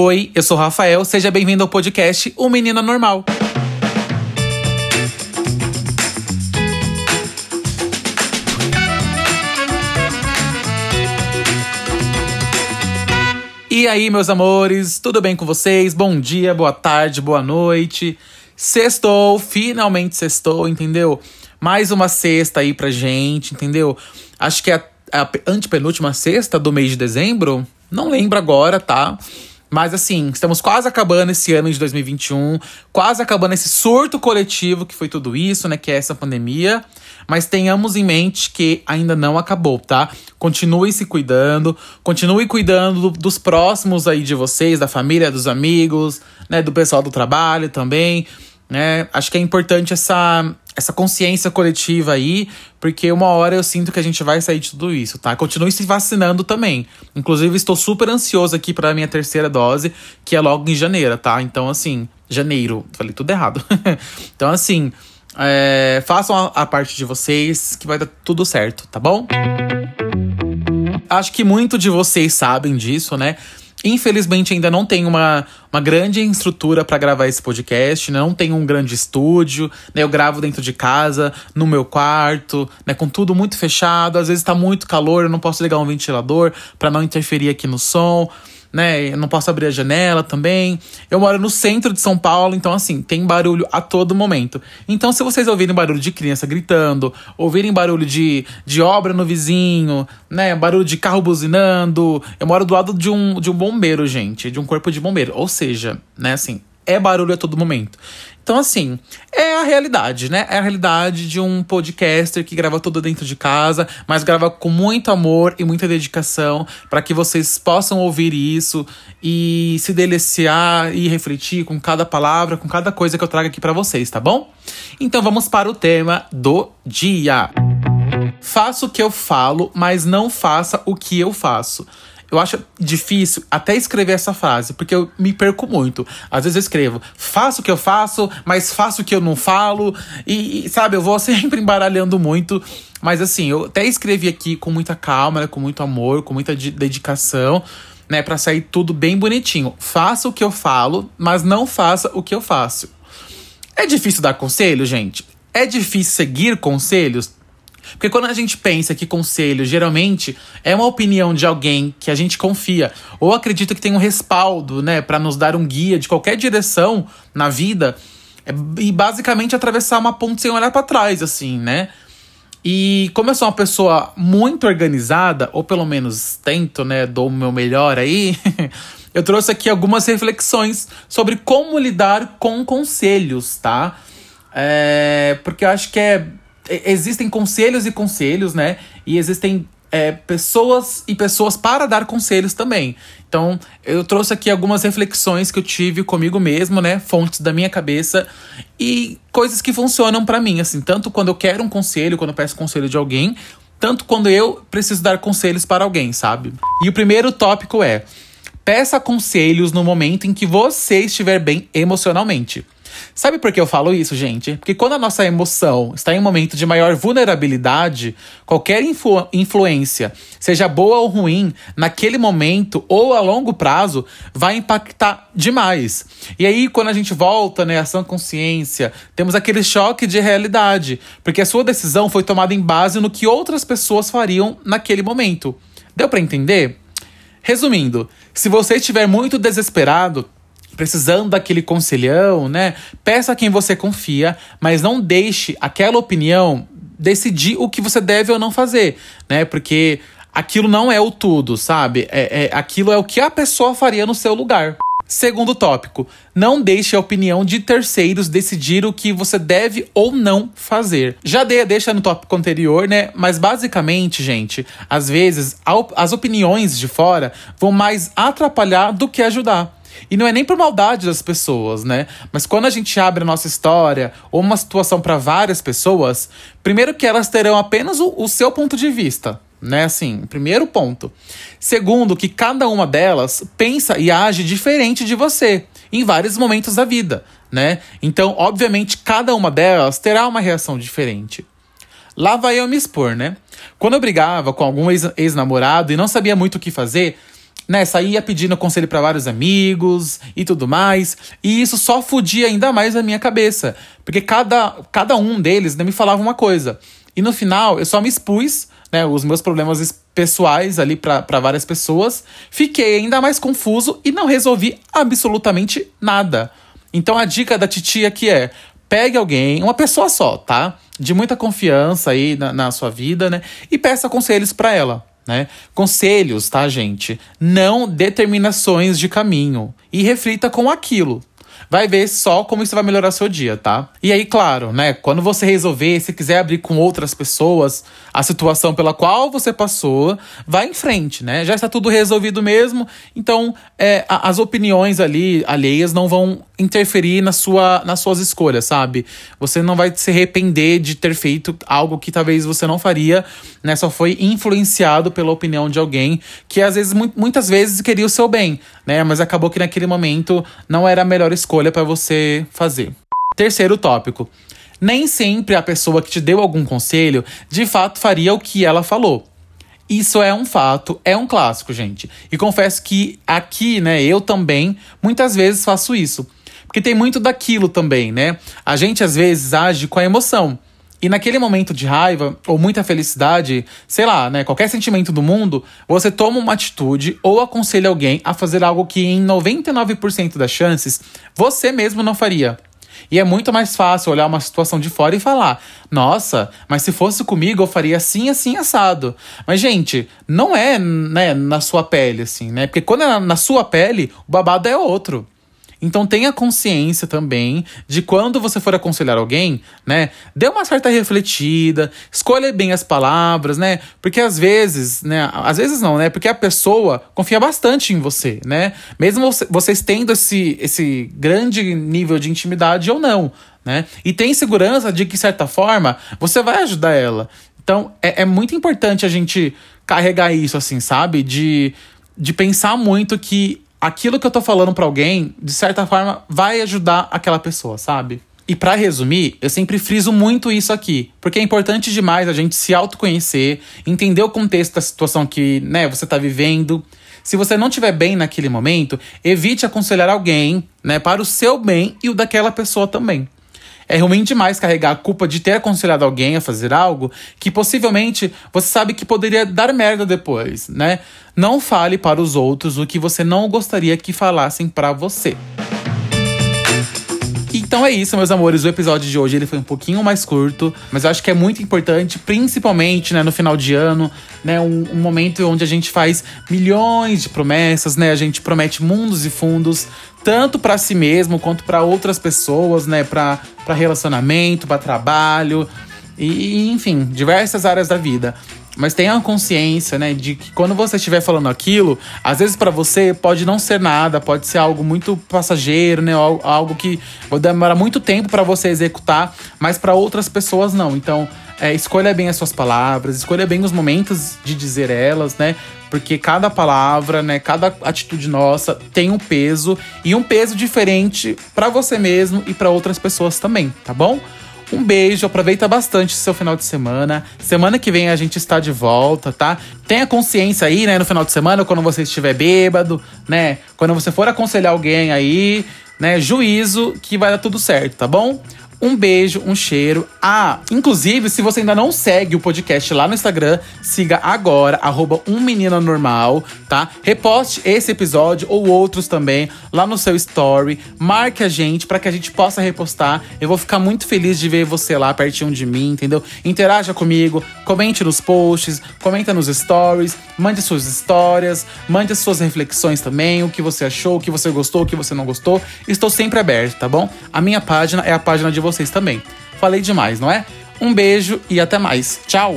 Oi, eu sou o Rafael, seja bem-vindo ao podcast O Menina Normal. E aí, meus amores, tudo bem com vocês? Bom dia, boa tarde, boa noite. Sextou, finalmente sextou, entendeu? Mais uma sexta aí pra gente, entendeu? Acho que é a, a antepenúltima sexta do mês de dezembro. Não lembro agora, tá? Mas assim, estamos quase acabando esse ano de 2021, quase acabando esse surto coletivo que foi tudo isso, né? Que é essa pandemia. Mas tenhamos em mente que ainda não acabou, tá? Continue se cuidando, continue cuidando dos próximos aí de vocês, da família, dos amigos, né? Do pessoal do trabalho também, né? Acho que é importante essa, essa consciência coletiva aí, porque uma hora eu sinto que a gente vai sair de tudo isso, tá? Continue se vacinando também. Inclusive, estou super ansioso aqui para minha terceira dose, que é logo em janeiro, tá? Então, assim, janeiro, falei tudo errado. então, assim, é, façam a, a parte de vocês, que vai dar tudo certo, tá bom? Acho que muito de vocês sabem disso, né? Infelizmente, ainda não tem uma, uma grande estrutura para gravar esse podcast, né? não tem um grande estúdio, né? Eu gravo dentro de casa, no meu quarto, né? Com tudo muito fechado. Às vezes tá muito calor, eu não posso ligar um ventilador para não interferir aqui no som né? Eu não posso abrir a janela também. Eu moro no centro de São Paulo, então assim, tem barulho a todo momento. Então, se vocês ouvirem barulho de criança gritando, ouvirem barulho de, de obra no vizinho, né? Barulho de carro buzinando. Eu moro do lado de um, de um bombeiro, gente, de um corpo de bombeiro. Ou seja, né, assim, é barulho a todo momento. Então, assim, é a realidade, né? É a realidade de um podcaster que grava tudo dentro de casa, mas grava com muito amor e muita dedicação para que vocês possam ouvir isso e se deliciar e refletir com cada palavra, com cada coisa que eu trago aqui para vocês, tá bom? Então vamos para o tema do dia. Faça o que eu falo, mas não faça o que eu faço. Eu acho difícil até escrever essa frase, porque eu me perco muito. Às vezes eu escrevo, faço o que eu faço, mas faço o que eu não falo. E, e sabe, eu vou sempre embaralhando muito. Mas assim, eu até escrevi aqui com muita calma, né, com muito amor, com muita dedicação, né, para sair tudo bem bonitinho. Faça o que eu falo, mas não faça o que eu faço. É difícil dar conselho, gente? É difícil seguir conselhos? Porque quando a gente pensa que conselho geralmente é uma opinião de alguém que a gente confia ou acredita que tem um respaldo, né, para nos dar um guia de qualquer direção na vida, é, e basicamente atravessar uma ponte sem olhar para trás, assim, né? E como eu sou uma pessoa muito organizada, ou pelo menos tento, né, dou o meu melhor aí, eu trouxe aqui algumas reflexões sobre como lidar com conselhos, tá? É, porque eu acho que é existem conselhos e conselhos, né? E existem é, pessoas e pessoas para dar conselhos também. Então, eu trouxe aqui algumas reflexões que eu tive comigo mesmo, né? Fontes da minha cabeça e coisas que funcionam para mim, assim, tanto quando eu quero um conselho, quando eu peço conselho de alguém, tanto quando eu preciso dar conselhos para alguém, sabe? E o primeiro tópico é: peça conselhos no momento em que você estiver bem emocionalmente. Sabe por que eu falo isso, gente? Porque quando a nossa emoção está em um momento de maior vulnerabilidade, qualquer influ influência, seja boa ou ruim, naquele momento ou a longo prazo, vai impactar demais. E aí, quando a gente volta, né, ação consciência, temos aquele choque de realidade, porque a sua decisão foi tomada em base no que outras pessoas fariam naquele momento. Deu para entender? Resumindo, se você estiver muito desesperado, precisando daquele conselhão, né? Peça a quem você confia, mas não deixe aquela opinião decidir o que você deve ou não fazer, né? Porque aquilo não é o tudo, sabe? É, é, aquilo é o que a pessoa faria no seu lugar. Segundo tópico, não deixe a opinião de terceiros decidir o que você deve ou não fazer. Já dei a deixa no tópico anterior, né? Mas basicamente, gente, às vezes as opiniões de fora vão mais atrapalhar do que ajudar. E não é nem por maldade das pessoas, né? Mas quando a gente abre a nossa história ou uma situação para várias pessoas, primeiro que elas terão apenas o, o seu ponto de vista, né? Assim, primeiro ponto. Segundo, que cada uma delas pensa e age diferente de você em vários momentos da vida, né? Então, obviamente, cada uma delas terá uma reação diferente. Lá vai eu me expor, né? Quando eu brigava com algum ex-namorado e não sabia muito o que fazer, né, saía pedindo conselho para vários amigos e tudo mais. E isso só fudia ainda mais a minha cabeça. Porque cada, cada um deles né, me falava uma coisa. E no final, eu só me expus, né, os meus problemas pessoais ali para várias pessoas. Fiquei ainda mais confuso e não resolvi absolutamente nada. Então a dica da titia aqui é: pegue alguém, uma pessoa só, tá? De muita confiança aí na, na sua vida, né? E peça conselhos para ela né? Conselhos, tá, gente? Não determinações de caminho. E reflita com aquilo. Vai ver só como isso vai melhorar seu dia, tá? E aí, claro, né? Quando você resolver, se quiser abrir com outras pessoas a situação pela qual você passou, vai em frente, né? Já está tudo resolvido mesmo, então é, as opiniões ali alheias não vão interferir na sua, nas suas escolhas, sabe? Você não vai se arrepender de ter feito algo que talvez você não faria, né? Só foi influenciado pela opinião de alguém que às vezes, muitas vezes queria o seu bem, né? Mas acabou que naquele momento não era a melhor escolha para você fazer. Terceiro tópico. Nem sempre a pessoa que te deu algum conselho de fato faria o que ela falou. Isso é um fato, é um clássico, gente. E confesso que aqui, né, eu também muitas vezes faço isso. Porque tem muito daquilo também, né? A gente às vezes age com a emoção. E naquele momento de raiva ou muita felicidade, sei lá, né, qualquer sentimento do mundo, você toma uma atitude ou aconselha alguém a fazer algo que em 99% das chances você mesmo não faria. E é muito mais fácil olhar uma situação de fora e falar: "Nossa, mas se fosse comigo eu faria assim, assim assado". Mas gente, não é, né, na sua pele assim, né? Porque quando é na sua pele, o babado é outro. Então tenha consciência também de quando você for aconselhar alguém, né? Dê uma certa refletida, escolha bem as palavras, né? Porque às vezes, né? Às vezes não, né? Porque a pessoa confia bastante em você, né? Mesmo vocês tendo esse, esse grande nível de intimidade ou não, né? E tem segurança de que, de certa forma, você vai ajudar ela. Então é, é muito importante a gente carregar isso, assim, sabe? De, de pensar muito que aquilo que eu tô falando para alguém, de certa forma, vai ajudar aquela pessoa, sabe? E para resumir, eu sempre friso muito isso aqui, porque é importante demais a gente se autoconhecer, entender o contexto da situação que, né, você tá vivendo. Se você não estiver bem naquele momento, evite aconselhar alguém, né, para o seu bem e o daquela pessoa também. É ruim demais carregar a culpa de ter aconselhado alguém a fazer algo que possivelmente você sabe que poderia dar merda depois, né? Não fale para os outros o que você não gostaria que falassem para você. Então é isso, meus amores. O episódio de hoje ele foi um pouquinho mais curto, mas eu acho que é muito importante, principalmente né, no final de ano, né, um, um momento onde a gente faz milhões de promessas, né? A gente promete mundos e fundos, tanto para si mesmo quanto para outras pessoas, né? Para relacionamento, para trabalho e, enfim, diversas áreas da vida. Mas tenha consciência, né, de que quando você estiver falando aquilo, às vezes para você pode não ser nada, pode ser algo muito passageiro, né, algo que vai demorar muito tempo para você executar, mas para outras pessoas não. Então, é, escolha bem as suas palavras, escolha bem os momentos de dizer elas, né? Porque cada palavra, né, cada atitude nossa tem um peso e um peso diferente para você mesmo e para outras pessoas também, tá bom? Um beijo, aproveita bastante seu final de semana. Semana que vem a gente está de volta, tá? Tenha consciência aí, né, no final de semana, quando você estiver bêbado, né? Quando você for aconselhar alguém aí, né? Juízo que vai dar tudo certo, tá bom? Um beijo, um cheiro. Ah, inclusive, se você ainda não segue o podcast lá no Instagram, siga agora, arroba um normal, tá? Reposte esse episódio ou outros também lá no seu story. Marque a gente para que a gente possa repostar. Eu vou ficar muito feliz de ver você lá pertinho de mim, entendeu? Interaja comigo, comente nos posts, comenta nos stories, mande suas histórias, mande as suas reflexões também, o que você achou, o que você gostou, o que você não gostou. Estou sempre aberto, tá bom? A minha página é a página de vocês também. Falei demais, não é? Um beijo e até mais. Tchau!